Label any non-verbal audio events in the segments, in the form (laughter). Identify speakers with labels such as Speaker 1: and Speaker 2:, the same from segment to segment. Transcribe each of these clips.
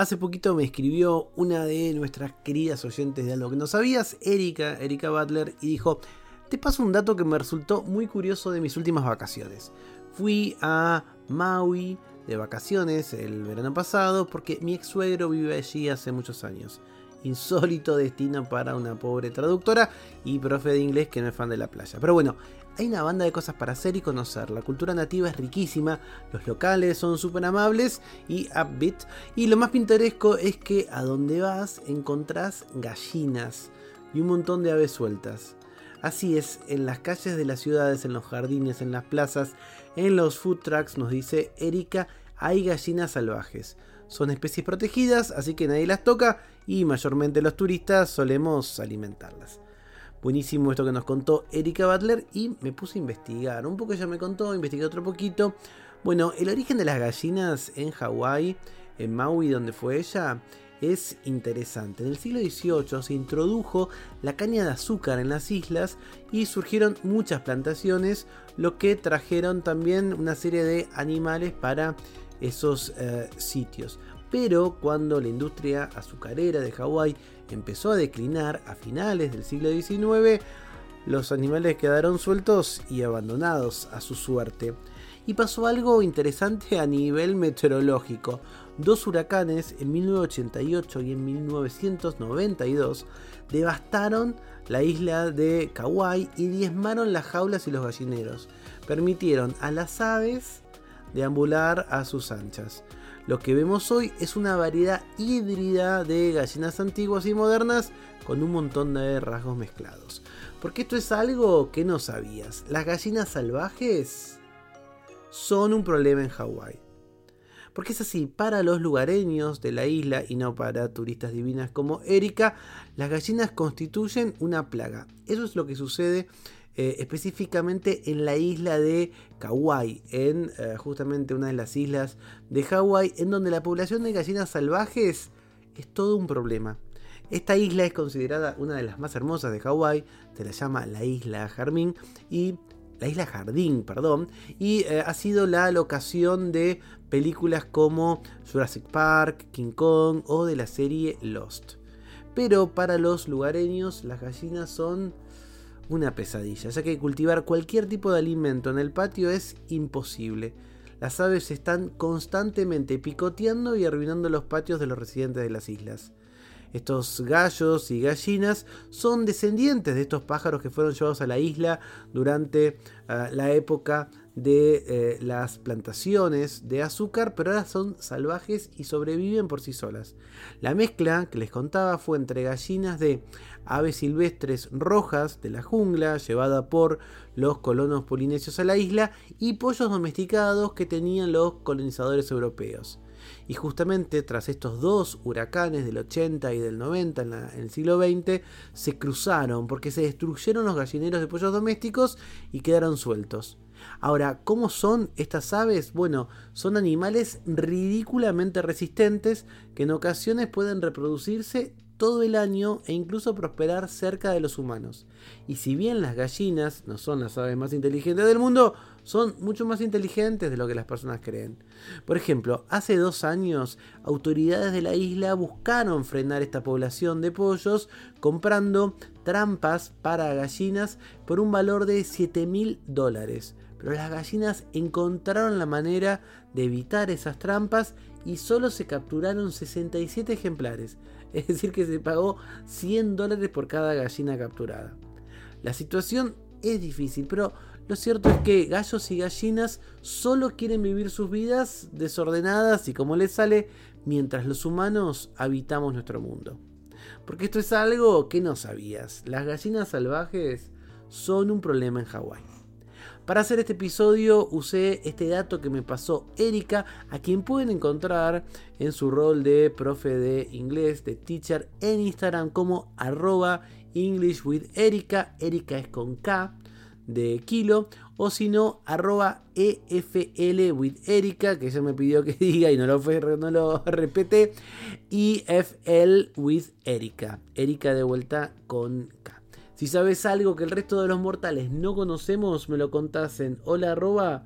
Speaker 1: Hace poquito me escribió una de nuestras queridas oyentes de algo que no sabías, Erika, Erika Butler, y dijo, te paso un dato que me resultó muy curioso de mis últimas vacaciones. Fui a Maui de vacaciones el verano pasado porque mi ex suegro vive allí hace muchos años. Insólito destino para una pobre traductora y profe de inglés que no es fan de la playa. Pero bueno, hay una banda de cosas para hacer y conocer. La cultura nativa es riquísima, los locales son súper amables y upbeat. Y lo más pintoresco es que a donde vas encontrás gallinas y un montón de aves sueltas. Así es, en las calles de las ciudades, en los jardines, en las plazas, en los food trucks, nos dice Erika, hay gallinas salvajes. Son especies protegidas, así que nadie las toca y mayormente los turistas solemos alimentarlas. Buenísimo esto que nos contó Erika Butler y me puse a investigar. Un poco ya me contó, investigué otro poquito. Bueno, el origen de las gallinas en Hawái, en Maui donde fue ella, es interesante. En el siglo XVIII se introdujo la caña de azúcar en las islas y surgieron muchas plantaciones, lo que trajeron también una serie de animales para esos eh, sitios. Pero cuando la industria azucarera de Hawái empezó a declinar a finales del siglo XIX, los animales quedaron sueltos y abandonados a su suerte. Y pasó algo interesante a nivel meteorológico. Dos huracanes en 1988 y en 1992 devastaron la isla de Kauai y diezmaron las jaulas y los gallineros. Permitieron a las aves deambular a sus anchas. Lo que vemos hoy es una variedad híbrida de gallinas antiguas y modernas con un montón de rasgos mezclados. Porque esto es algo que no sabías. Las gallinas salvajes son un problema en Hawái. Porque es así, para los lugareños de la isla y no para turistas divinas como Erika, las gallinas constituyen una plaga. Eso es lo que sucede eh, específicamente en la isla de Kauai, en eh, justamente una de las islas de Hawái, en donde la población de gallinas salvajes es todo un problema. Esta isla es considerada una de las más hermosas de Hawái, se la llama la isla Jardín y la isla Jardín, perdón, y eh, ha sido la locación de películas como Jurassic Park, King Kong o de la serie Lost. Pero para los lugareños las gallinas son una pesadilla, ya que cultivar cualquier tipo de alimento en el patio es imposible. Las aves están constantemente picoteando y arruinando los patios de los residentes de las islas. Estos gallos y gallinas son descendientes de estos pájaros que fueron llevados a la isla durante ah, la época de eh, las plantaciones de azúcar, pero ahora son salvajes y sobreviven por sí solas. La mezcla que les contaba fue entre gallinas de aves silvestres rojas de la jungla, llevada por los colonos polinesios a la isla, y pollos domesticados que tenían los colonizadores europeos. Y justamente tras estos dos huracanes del 80 y del 90 en, en, el siglo XX, se cruzaron porque se destruyeron los gallineros de pollos domésticos y quedaron sueltos. Ahora, ¿cómo son estas aves? Bueno, son animales ridículamente resistentes que en ocasiones pueden reproducirse todo el año e incluso prosperar cerca de los humanos. Y si bien las gallinas no son las aves más inteligentes del mundo, son mucho más inteligentes de lo que las personas creen. Por ejemplo, hace dos años, autoridades de la isla buscaron frenar esta población de pollos comprando trampas para gallinas por un valor de 7 mil dólares. Pero las gallinas encontraron la manera de evitar esas trampas y solo se capturaron 67 ejemplares. (laughs) Es decir, que se pagó 100 dólares por cada gallina capturada. La situación es difícil, pero lo cierto es que gallos y gallinas solo quieren vivir sus vidas desordenadas y como les sale mientras los humanos habitamos nuestro mundo. Porque esto es algo que no sabías. Las gallinas salvajes son un problema en Hawái. Para hacer este episodio usé este dato que me pasó Erika, a quien pueden encontrar en su rol de profe de inglés, de teacher, en Instagram como arroba English with Erika, es con K de kilo, o si no, arroba EFL with Erika, que ella me pidió que (laughs) diga y no lo, fue, no lo EFL with Erika, Erika de vuelta con. Si sabes algo que el resto de los mortales no conocemos, me lo contás en hola arroba.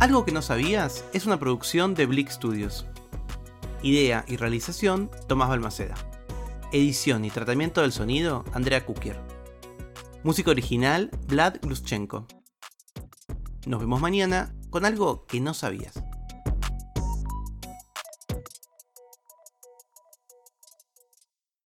Speaker 2: Algo que no sabías es una producción de Blick Studios. Idea y realización, Tomás Balmaceda. Edición y tratamiento del sonido, Andrea Kukier. Música original, Vlad Gluschenko. Nos vemos mañana con algo que no sabías.